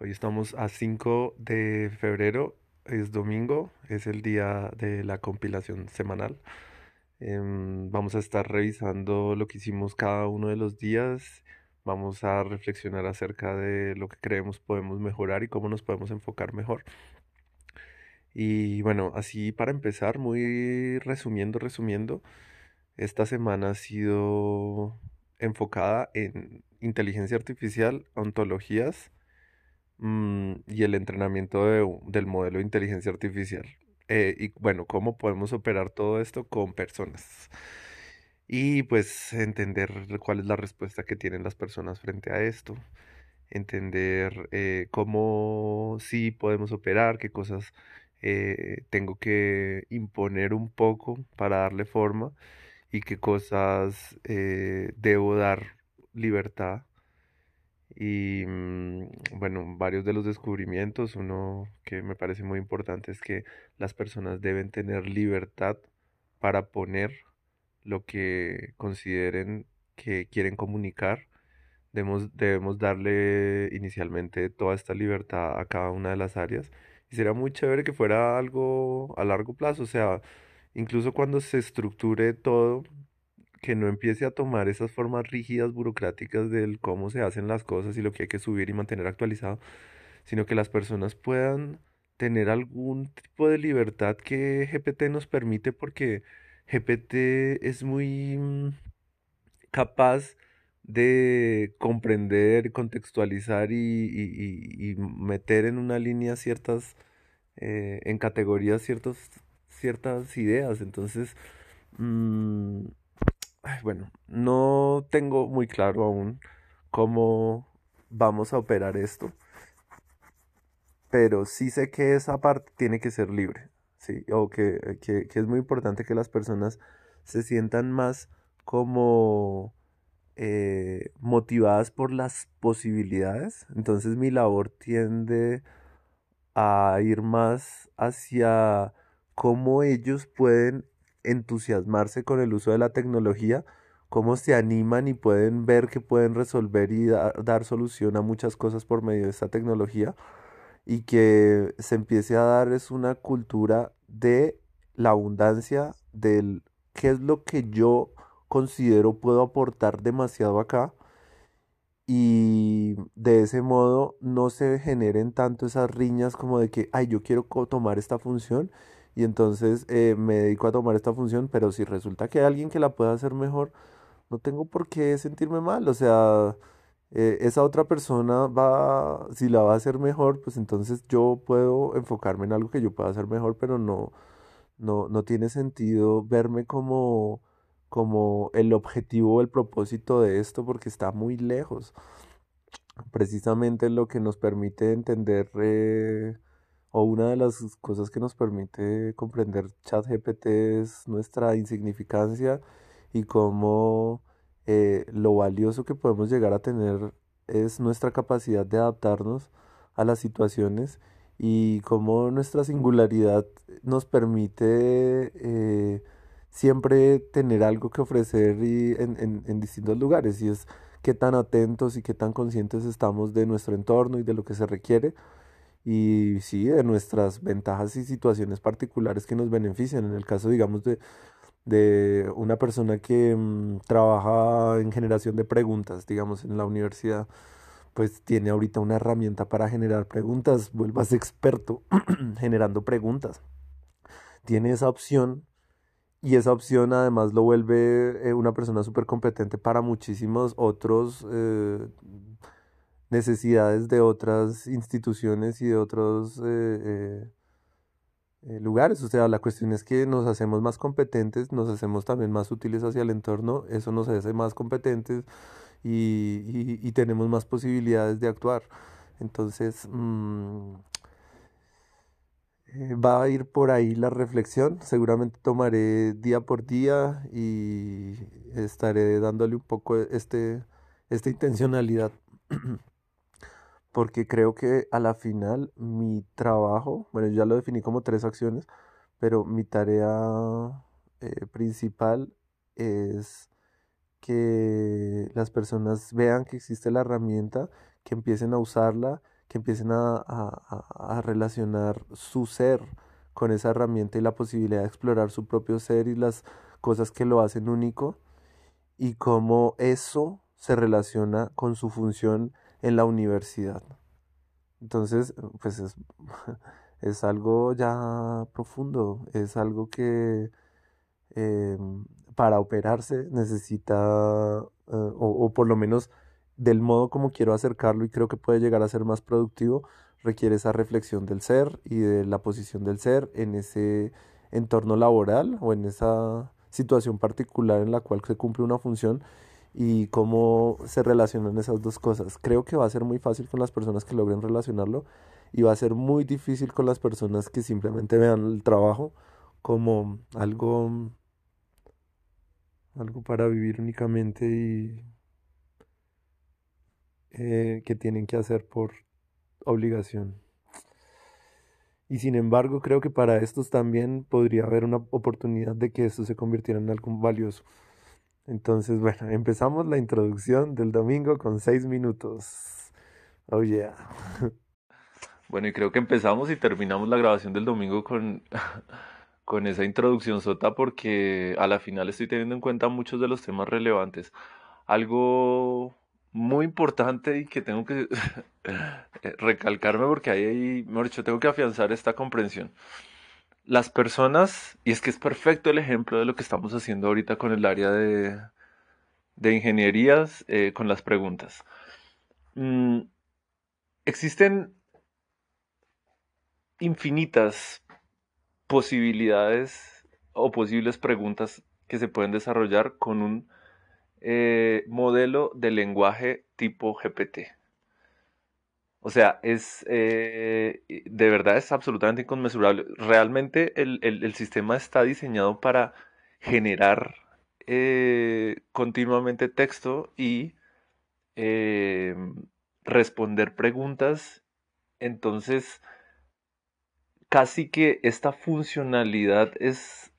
Hoy estamos a 5 de febrero, es domingo, es el día de la compilación semanal. Em, vamos a estar revisando lo que hicimos cada uno de los días. Vamos a reflexionar acerca de lo que creemos podemos mejorar y cómo nos podemos enfocar mejor. Y bueno, así para empezar, muy resumiendo, resumiendo, esta semana ha sido enfocada en inteligencia artificial, ontologías mm, y el entrenamiento de- del modelo de inteligencia artificial. Eh, y bueno, cómo podemos operar todo esto con personas. Y pues entender cuál es la respuesta que tienen las personas frente a esto. Entender eh, cómo sí podemos operar, qué cosas eh, tengo que imponer un poco para darle forma y qué cosas eh, debo dar libertad. Y mm, bueno, varios de los descubrimientos, uno que me parece muy importante es que las personas deben tener libertad para poner lo que consideren que quieren comunicar. Debemos, debemos darle inicialmente toda esta libertad a cada una de las áreas. Y sería muy chévere que fuera algo a largo plazo, o sea, incluso cuando se estructure todo que no empiece a tomar esas formas rígidas, burocráticas del cómo se hacen las cosas y lo que hay que subir y mantener actualizado, sino que las personas puedan tener algún tipo de libertad que GPT nos permite porque GPT es muy mm, capaz de comprender, contextualizar y, y- y- meter en una línea ciertas, eh, en categorías ciertos, ciertas ideas. Entonces, mm, Bueno, no tengo muy claro aún cómo vamos a operar esto, pero sí sé que esa parte tiene que ser libre, ¿sí? O que, que, que es muy importante que las personas se sientan más como eh, motivadas por las posibilidades. Entonces mi labor tiende a ir más hacia cómo ellos pueden entusiasmarse con el uso de la tecnología, cómo se animan y pueden ver que pueden resolver y da- dar solución a muchas cosas por medio de esta tecnología y que se empiece a dar es una cultura de la abundancia, del qué es lo que yo considero puedo aportar demasiado acá y de ese modo no se generen tanto esas riñas como de que, ay, yo quiero tomar esta función y entonces eh, me dedico a tomar esta función, pero si resulta que hay alguien que la pueda hacer mejor, no tengo por qué sentirme mal, o sea, eh, esa otra persona va, si la va a hacer mejor, pues entonces yo puedo enfocarme en algo que yo pueda hacer mejor, pero no, no, no tiene sentido verme como, como el objetivo el propósito de esto porque está muy lejos. Precisamente lo que nos permite entender, eh, o una de las cosas que nos permite comprender ChatGPT es nuestra insignificancia y cómo eh, lo valioso que podemos llegar a tener es nuestra capacidad de adaptarnos a las situaciones y cómo nuestra singularidad nos permite eh, siempre tener algo que ofrecer y en, en en distintos lugares. Y es qué tan atentos y qué tan conscientes estamos de nuestro entorno y de lo que se requiere y sí, de nuestras ventajas y situaciones particulares que nos benefician. En el caso, digamos, de, de una persona que mm, trabaja en generación de preguntas, digamos, en la universidad, pues tiene ahorita una herramienta para generar preguntas, vuelvas experto generando preguntas. Tiene esa opción y esa opción además lo vuelve eh, una persona súper competente para muchísimos otros eh, necesidades de otras instituciones y de otros eh, eh, eh, lugares. O sea, la cuestión es que nos hacemos más competentes, nos hacemos también más útiles hacia el entorno, eso nos hace más competentes y, y- tenemos más posibilidades de actuar. Entonces, mm, va a ir por ahí la reflexión. Seguramente tomaré día por día y estaré dándole un poco este, esta intencionalidad. Porque creo que a la final mi trabajo, bueno, ya lo definí como tres acciones, pero mi tarea eh, principal es que las personas vean que existe la herramienta, que empiecen a usarla, que empiecen a, a, relacionar su ser con esa herramienta y la posibilidad de explorar su propio ser y las cosas que lo hacen único y cómo eso se relaciona con su función en la universidad. Entonces, pues es, es algo ya profundo, es algo que em, para operarse necesita, eh, o, o, por lo menos del modo como quiero acercarlo y creo que puede llegar a ser más productivo, requiere esa reflexión del ser y de la posición del ser en ese entorno laboral o en esa situación particular en la cual se cumple una función y cómo se relacionan esas dos cosas. Creo que va a ser muy fácil con las personas que logren relacionarlo y va a ser muy difícil con las personas que simplemente vean el trabajo como algo algo para vivir únicamente y eh, que tienen que hacer por obligación. Y sin embargo, creo que para estos también podría haber una oportunidad de que esto se convirtiera en algo valioso. Entonces, bueno, empezamos la introducción del domingo con seis minutos. Oh yeah. Bueno, y creo que empezamos y terminamos la grabación del domingo con, con esa introducción sota porque a la final estoy teniendo en cuenta muchos de los temas relevantes. Algo muy importante y que tengo que recalcarme porque ahí, mejor dicho, tengo que afianzar esta comprensión. Las personas, y es que es perfecto el ejemplo de lo que estamos haciendo ahorita con el área de, de ingenierías, eh, con las preguntas. Mm, existen infinitas posibilidades o posibles preguntas que se pueden desarrollar con un eh, modelo de lenguaje tipo GPT. O sea, es eh, de verdad es absolutamente inconmensurable. Realmente el, sistema está diseñado para generar eh, continuamente texto y responder preguntas. Entonces, casi que esta funcionalidad es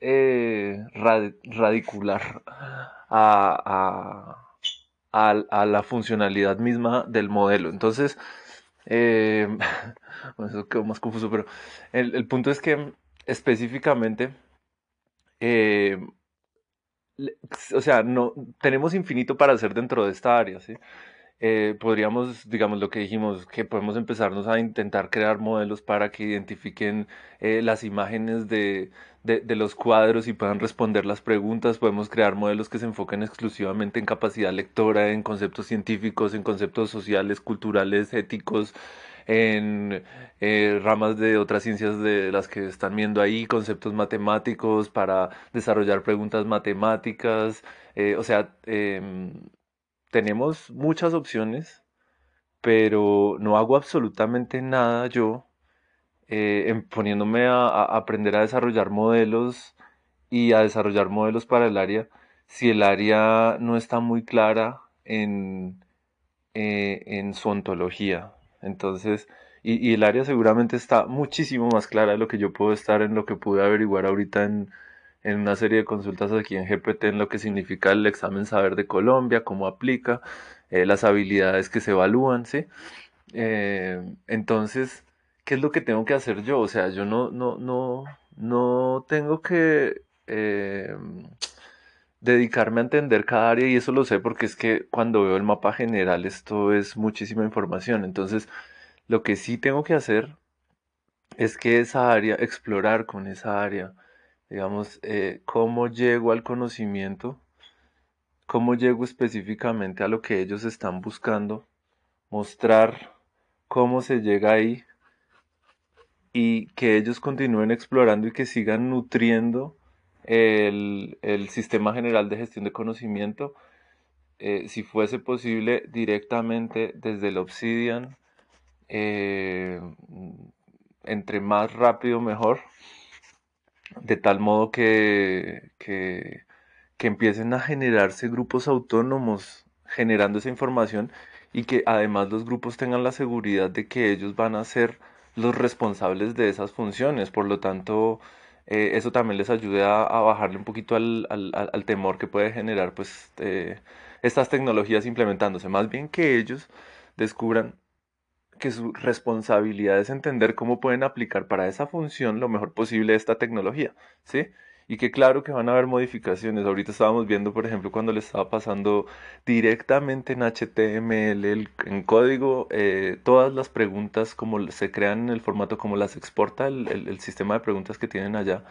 radicular a, la funcionalidad misma del modelo. Entonces, eh, eso quedó más confuso, pero el, punto es que específicamente, eh, o sea, no, tenemos infinito para hacer dentro de esta área, ¿sí? Eh, podríamos, digamos, lo que dijimos, que podemos empezarnos a intentar crear modelos para que identifiquen eh, las imágenes de, de, los cuadros y puedan responder las preguntas. Podemos crear modelos que se enfoquen exclusivamente en capacidad lectora, en conceptos científicos, en conceptos sociales, culturales, éticos, en eh, ramas de otras ciencias de las que están viendo ahí, conceptos matemáticos para desarrollar preguntas matemáticas. o sea, em, tenemos muchas opciones, pero no hago absolutamente nada yo eh, poniéndome a, aprender a desarrollar modelos y a desarrollar modelos para el área si el área no está muy clara en, eh, en su ontología. Entonces, y, y, el área seguramente está muchísimo más clara de lo que yo puedo estar en lo que pude averiguar ahorita en, en una serie de consultas aquí en GPT en lo que significa el examen saber de Colombia, cómo aplica, eh, las habilidades que se evalúan, ¿sí? Eh, entonces, ¿qué es lo que tengo que hacer yo? O sea, yo no, no, no, no tengo que eh, dedicarme a entender cada área y eso lo sé porque es que cuando veo el mapa general esto es muchísima información. Entonces, lo que sí tengo que hacer es que esa área, explorar con esa área, digamos, eh, cómo llego al conocimiento, cómo llego específicamente a lo que ellos están buscando, mostrar cómo se llega ahí y que ellos continúen explorando y que sigan nutriendo el, sistema general de gestión de conocimiento, eh, si fuese posible directamente desde el Obsidian, eh, entre más rápido mejor de tal modo que, que, empiecen a generarse grupos autónomos generando esa información y que además los grupos tengan la seguridad de que ellos van a ser los responsables de esas funciones. Por lo tanto, eh, eso también les ayude a, bajarle un poquito al, al, temor que puede generar pues, eh, estas tecnologías implementándose. Más bien que ellos descubran que su responsabilidad es entender cómo pueden aplicar para esa función lo mejor posible esta tecnología, ¿sí? Y que claro que van a haber modificaciones. Ahorita estábamos viendo, por ejemplo, cuando le estaba pasando directamente en HTML, en código, eh, todas las preguntas como se crean en el formato, como las exporta el, el sistema de preguntas que tienen allá.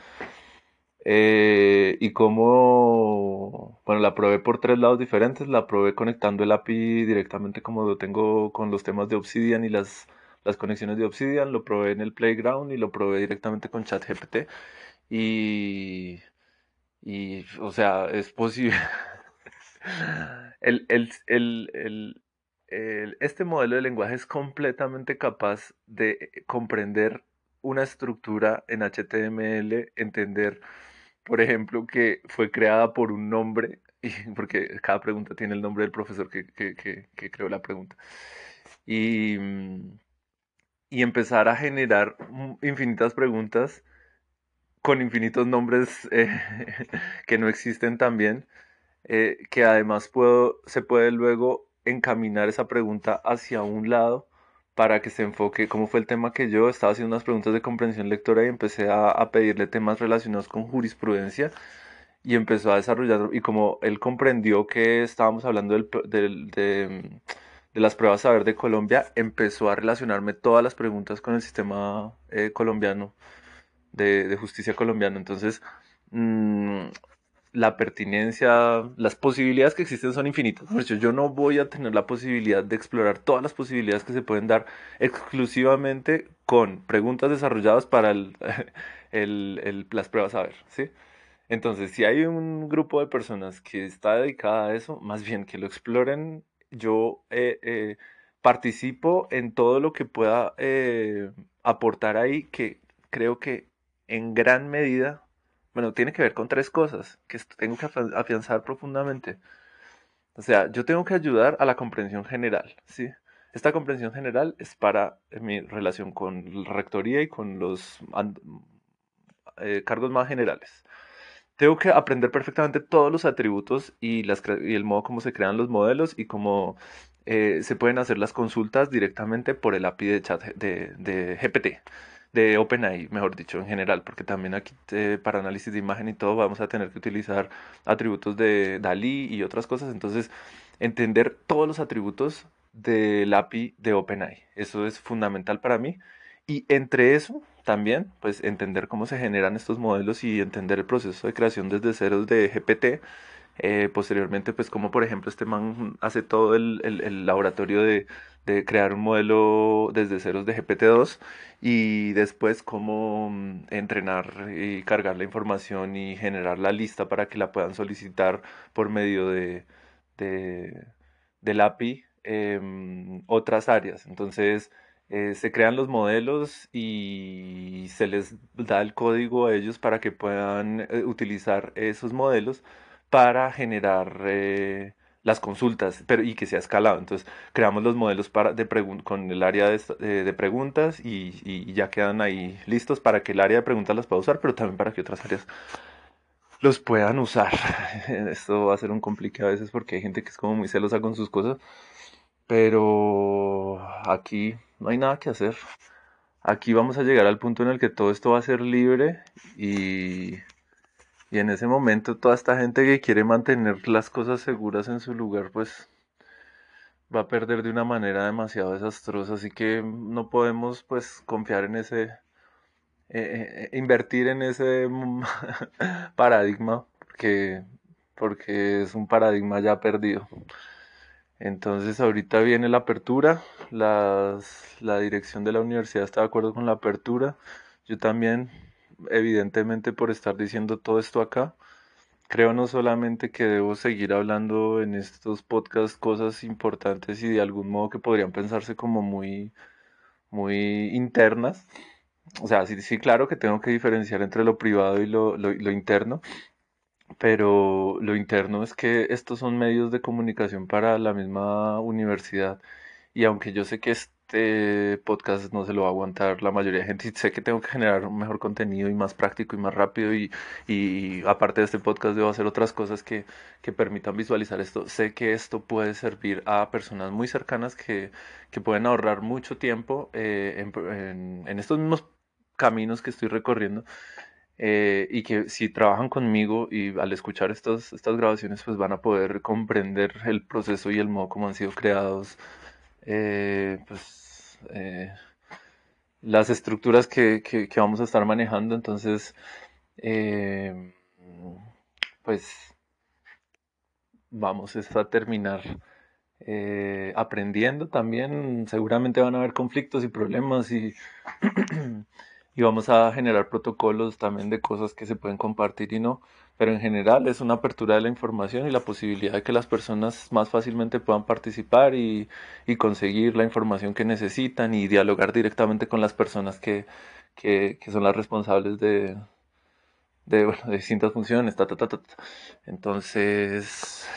Eh, y como, bueno, la probé por tres lados diferentes, la probé conectando el API directamente como lo tengo con los temas de Obsidian y las, las conexiones de Obsidian, lo probé en el Playground y lo probé directamente con ChatGPT. Y, y, o sea, es posible. el, el, el, este modelo de lenguaje es completamente capaz de comprender una estructura en HTML, entender por ejemplo, que fue creada por un nombre, porque cada pregunta tiene el nombre del profesor que, creó la pregunta, y, mm, y empezar a generar infinitas preguntas con infinitos nombres eh, que no existen también, eh, que además puedo, se puede luego encaminar esa pregunta hacia un lado para que se enfoque, como fue el tema que yo estaba haciendo unas preguntas de comprensión lectora y empecé a, pedirle temas relacionados con jurisprudencia y empezó a desarrollar, y como él comprendió que estábamos hablando del, de, las pruebas saber de Colombia, empezó a relacionarme todas las preguntas con el sistema eh, colombiano, de, justicia colombiano. Entonces, mm, la pertinencia, las posibilidades que existen son infinitas. yo no voy a tener la posibilidad de explorar todas las posibilidades que se pueden dar exclusivamente con preguntas desarrolladas para el, el, las pruebas a ver, ¿sí? Entonces, si hay un grupo de personas que está dedicada a eso, más bien que lo exploren, yo eh, eh, participo en todo lo que pueda eh, aportar ahí, que creo que en gran medida bueno, tiene que ver con tres cosas que tengo que afianzar profundamente. O sea, yo tengo que ayudar a la comprensión general, ¿sí? Esta comprensión general es para mi relación con la rectoría y con los eh, cargos más generales. Tengo que aprender perfectamente todos los atributos y, el modo como se crean los modelos y cómo eh, se pueden hacer las consultas directamente por el API de chat de GPT de OpenAI, mejor dicho, en general, porque también aquí eh, para análisis de imagen y todo vamos a tener que utilizar atributos de DALI y otras cosas. Entonces, entender todos los atributos del API de OpenAI, eso es fundamental para mí. Y entre eso, también, pues entender cómo se generan estos modelos y entender el proceso de creación desde ceros de GPT. Eh, posteriormente, pues como por ejemplo este man hace todo el, el laboratorio de, de crear un modelo desde ceros de GPT-2 y después cómo mm, entrenar y cargar la información y generar la lista para que la puedan solicitar por medio de, de del API em, otras áreas. Entonces eh, se crean los modelos y se les da el código a ellos para que puedan eh, utilizar esos modelos para generar eh, las consultas, pero y que sea escalado. Entonces, creamos los modelos para, de con el área de, de, preguntas y, y, ya quedan ahí listos para que el área de preguntas las pueda usar, pero también para que otras áreas los puedan usar. Esto va a ser un complicado a veces porque hay gente que es como muy celosa con sus cosas, pero aquí no hay nada que hacer. Aquí vamos a llegar al punto en el que todo esto va a ser libre y y en ese momento toda esta gente que quiere mantener las cosas seguras en su lugar, pues va a perder de una manera demasiado desastrosa. Así que no podemos pues confiar en ese, eh, eh, invertir en ese paradigma, porque, porque es un paradigma ya perdido. Entonces ahorita viene la apertura, la dirección de la universidad está de acuerdo con la apertura. Yo también evidentemente por estar diciendo todo esto acá. Creo no solamente que debo seguir hablando en estos podcasts cosas importantes y de algún modo que podrían pensarse como muy, muy internas. O sea, sí, sí, claro que tengo que diferenciar entre lo privado y lo, lo interno, pero lo interno es que estos son medios de comunicación para la misma universidad y aunque yo sé que es este podcast no se lo va a aguantar la mayoría de gente y sé que tengo que generar un mejor contenido y más práctico y más rápido y, y aparte de este podcast debo hacer otras cosas que, que, permitan visualizar esto. Sé que esto puede servir a personas muy cercanas que, que pueden ahorrar mucho tiempo eh, en, en, estos mismos caminos que estoy recorriendo. Eh, y que si trabajan conmigo y al escuchar estas, estas grabaciones pues van a poder comprender el proceso y el modo como han sido creados eh, pues, eh, las estructuras que, que, vamos a estar manejando. Entonces, eh, pues vamos a terminar aprendiendo también. Seguramente van a haber conflictos y problemas y y vamos a generar protocolos también de cosas que se pueden compartir y no, pero en general es una apertura de la información y la posibilidad de que las personas más fácilmente puedan participar y, y conseguir la información que necesitan y dialogar directamente con las personas que, que, que son las responsables de, de, bueno, de distintas funciones. Ta, ta, ta, Entonces,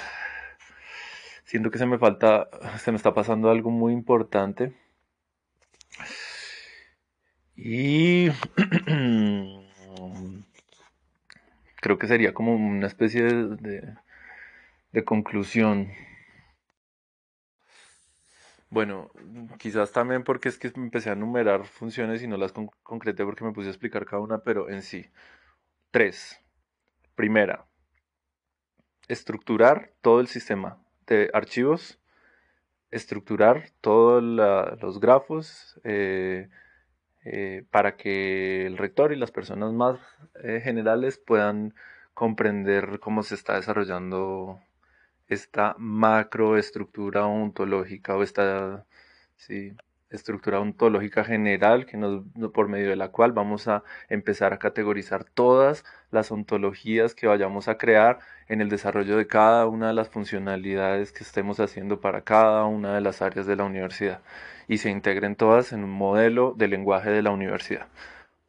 siento que se me falta, se me está pasando algo muy importante. Y creo que sería como una especie de, de, conclusión. Bueno, quizás también porque es que empecé a enumerar funciones y no las concreté porque me puse a explicar cada una, pero en sí. Tres. Primera, estructurar todo el sistema de archivos, estructurar todos los grafos, eh, eh, para que el rector y las personas más eh, generales puedan comprender cómo se está desarrollando esta macroestructura ontológica o esta sí, estructura ontológica general que nos, por medio de la cual vamos a empezar a categorizar todas las ontologías que vayamos a crear en el desarrollo de cada una de las funcionalidades que estemos haciendo para cada una de las áreas de la universidad y se integren todas en un modelo de lenguaje de la universidad.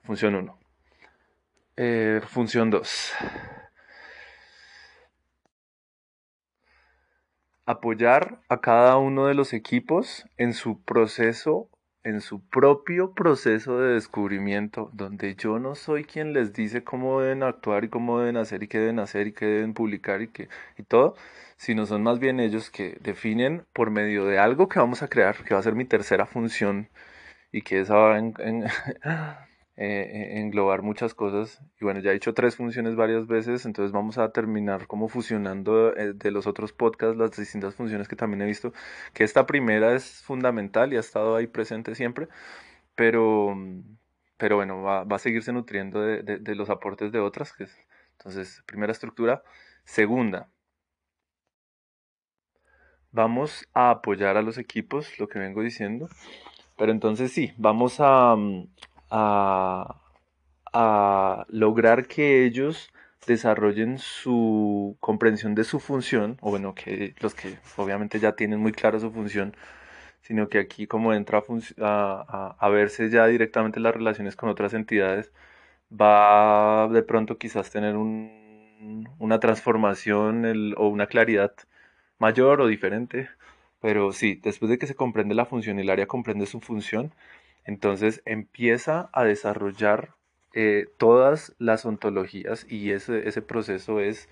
Función 1. Eh, función 2. Apoyar a cada uno de los equipos en su proceso, en su propio proceso de descubrimiento, donde yo no soy quien les dice cómo deben actuar y cómo deben hacer y qué deben hacer y qué deben publicar y, qué, y todo, sino son más bien ellos que definen por medio de algo que vamos a crear, que va a ser mi tercera función y que esa va eh, englobar muchas cosas. Y bueno, ya he hecho tres funciones varias veces, entonces vamos a terminar como fusionando eh, de los otros podcasts las distintas funciones que también he visto, que esta primera es fundamental y ha estado ahí presente siempre, pero, pero bueno, va, va a seguirse nutriendo de, de, de los aportes de otras. Que entonces, primera estructura. Segunda, vamos a apoyar a los equipos, lo que vengo diciendo. Pero entonces sí, vamos a, mm, a, lograr que ellos desarrollen su comprensión de su función, o bueno, que los que obviamente ya tienen muy clara su función, sino que aquí como entra a, a, verse ya directamente las relaciones con otras entidades, va de pronto quizás tener un, una transformación o una claridad mayor o diferente, pero sí, después de que se comprende la función y el área comprende su función, entonces empieza a desarrollar eh, todas las ontologías y ese, ese proceso es,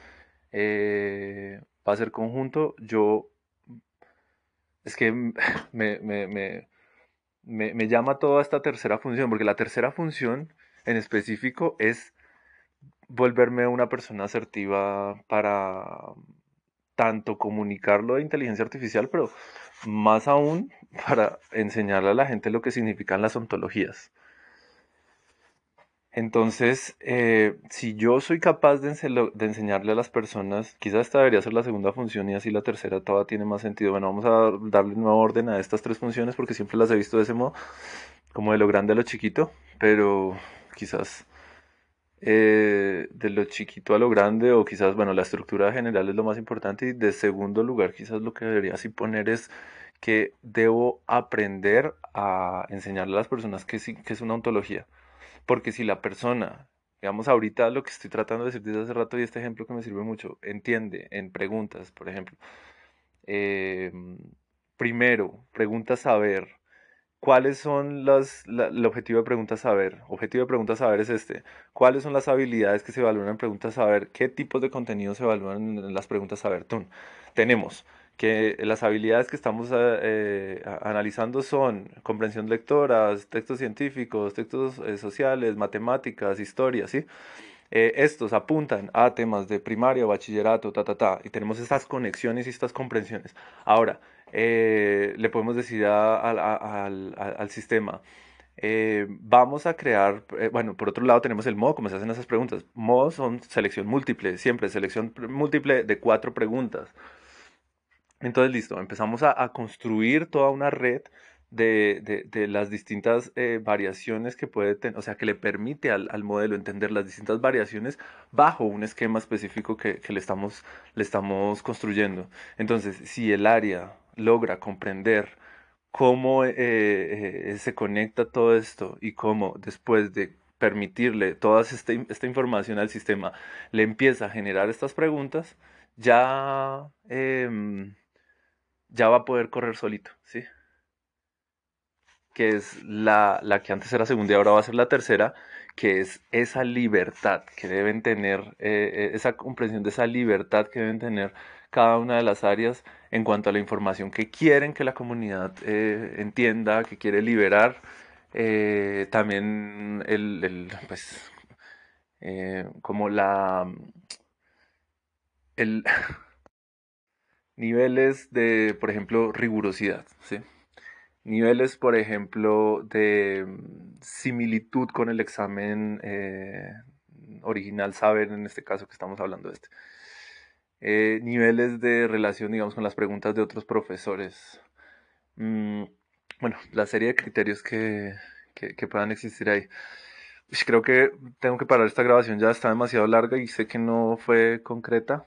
eh, va a ser conjunto. Yo, es que me, me, me, me, llama toda esta tercera función, porque la tercera función en específico es volverme una persona asertiva para tanto comunicarlo de inteligencia artificial, pero más aún para enseñarle a la gente lo que significan las ontologías. Entonces, eh, si yo soy capaz de, enseñarle a las personas, quizás esta debería ser la segunda función y así la tercera todavía tiene más sentido. Bueno, vamos a darle nuevo orden a estas tres funciones porque siempre las he visto de ese modo, como de lo grande a lo chiquito, pero quizás eh, de lo chiquito a lo grande o quizás, bueno, la estructura general es lo más importante y de segundo lugar quizás lo que debería así poner es que debo aprender a enseñarle a las personas que, sí, que es una ontología. Porque si la persona, digamos ahorita lo que estoy tratando de decir desde hace rato y este ejemplo que me sirve mucho, entiende en preguntas, por ejemplo, em, primero, pregunta saber ¿Cuáles son las, el objetivo de pregunta saber? Objetivo de pregunta saber es este. ¿Cuáles son las habilidades que se evalúan en preguntas saber? ¿Qué tipos de contenido se evalúan en las preguntas saber? Tenemos que las habilidades que estamos eh, analizando son comprensión lectoras, textos científicos, textos eh, sociales, matemáticas, historias, ¿sí? Eh, estos apuntan a temas de primaria, bachillerato, ta, ta, ta, y tenemos estas conexiones y estas comprensiones. Ahora, eh, le podemos decir al, sistema, eh, vamos a crear, eh, bueno, por otro lado tenemos el modo, como se hacen esas preguntas. Modos son selección múltiple, siempre selección múltiple de cuatro preguntas. Entonces, listo, empezamos a, construir toda una red de, las distintas variaciones que puede tener, o sea, que le permite al, modelo entender las distintas variaciones bajo un esquema específico que, que, le, estamos, le estamos construyendo. Entonces, si el área logra comprender cómo eh, eh, se conecta todo esto y cómo después de permitirle toda esta, esta, información al sistema le empieza a generar estas preguntas, ya, em, ya va a poder correr solito, ¿sí? Que es la, la, que antes era segunda y ahora va a ser la tercera, que es esa libertad que deben tener, eh, esa comprensión de esa libertad que deben tener cada una de las áreas en cuanto a la información que quieren que la comunidad eh, entienda, que quiere liberar. Eh, también el, pues, eh, como la, el niveles de, por ejemplo, rigurosidad, ¿sí? Niveles, por ejemplo, de similitud con el examen original saber, en este caso que estamos hablando de este. Eh, niveles de relación, digamos, con las preguntas de otros profesores. Mm, bueno, la serie de criterios que, que, puedan existir ahí. Creo que tengo que parar esta grabación, ya está demasiado larga y sé que no fue concreta,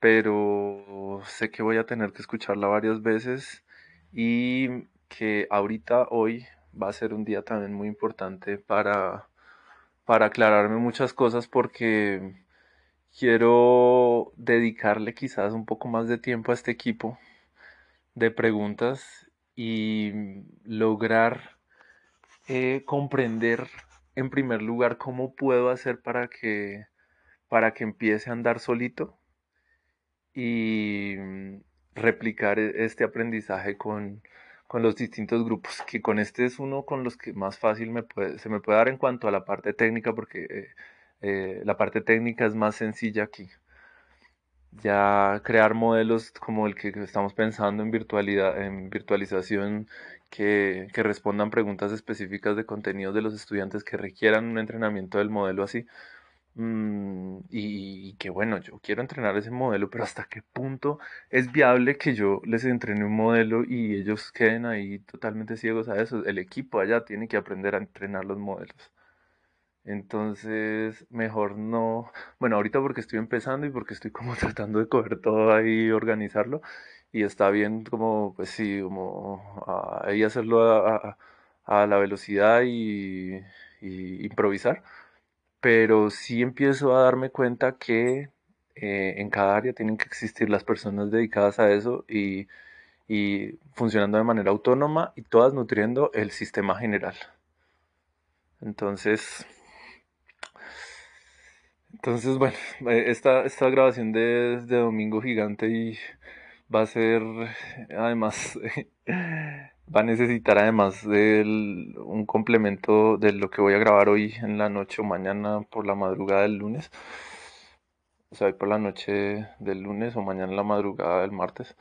pero sé que voy a tener que escucharla varias veces y que ahorita, hoy, va a ser un día también muy importante para, para aclararme muchas cosas porque quiero dedicarle quizás un poco más de tiempo a este equipo de preguntas y lograr eh, comprender en primer lugar cómo puedo hacer para que para que empiece a andar solito y replicar e-, este aprendizaje con, los distintos grupos, que con este es uno con los que más fácil me puede, se me puede dar en cuanto a la parte técnica, porque eh, eh, la parte técnica es más sencilla aquí. Ya crear modelos como el que estamos pensando en virtualidad, en virtualización, que, respondan preguntas específicas de contenidos de los estudiantes que requieran un entrenamiento del modelo así. Mm, y, que bueno, yo quiero entrenar ese modelo, pero hasta qué punto es viable que yo les entrene un modelo y ellos queden ahí totalmente ciegos a eso. El equipo allá tiene que aprender a entrenar los modelos. Entonces, mejor no. Bueno, ahorita porque estoy empezando y porque estoy como tratando de coger todo ahí y organizarlo. Y está bien como, pues sí, como ahí hacerlo a, la velocidad y, improvisar. Pero sí empiezo a darme cuenta que eh, en cada área tienen que existir las personas dedicadas a eso y, y funcionando de manera autónoma y todas nutriendo el sistema general. Entonces, entonces, bueno, eh, esta, esta grabación de, de Domingo Gigante y va a ser, además, va a necesitar además de un complemento de lo que voy a grabar hoy en la noche o mañana por la madrugada del lunes. O sea, hoy por la noche del lunes o mañana en la madrugada del martes.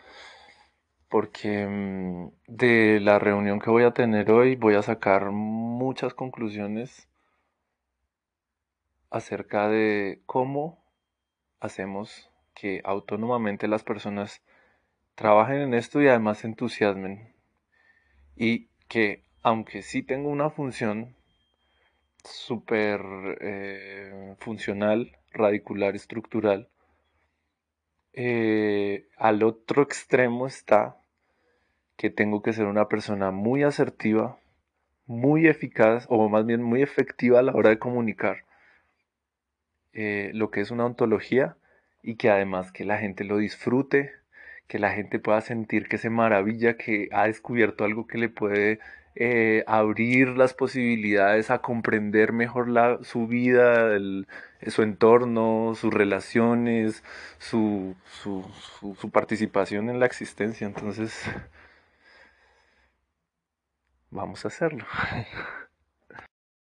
Porque mm, de la reunión que voy a tener hoy voy a sacar muchas conclusiones acerca de cómo hacemos que autónomamente las personas trabajen en esto y además se entusiasmen. Y que aunque sí tengo una función súper eh, funcional, radicular, estructural, eh, al otro extremo está que tengo que ser una persona muy asertiva, muy eficaz o más bien muy efectiva a la hora de comunicar eh, lo que es una ontología y que además que la gente lo disfrute, que la gente pueda sentir que se maravilla, que ha descubierto algo que le puede eh, abrir las posibilidades a comprender mejor su vida, su entorno, sus relaciones, su, su, su participación en la existencia. Entonces, vamos a hacerlo.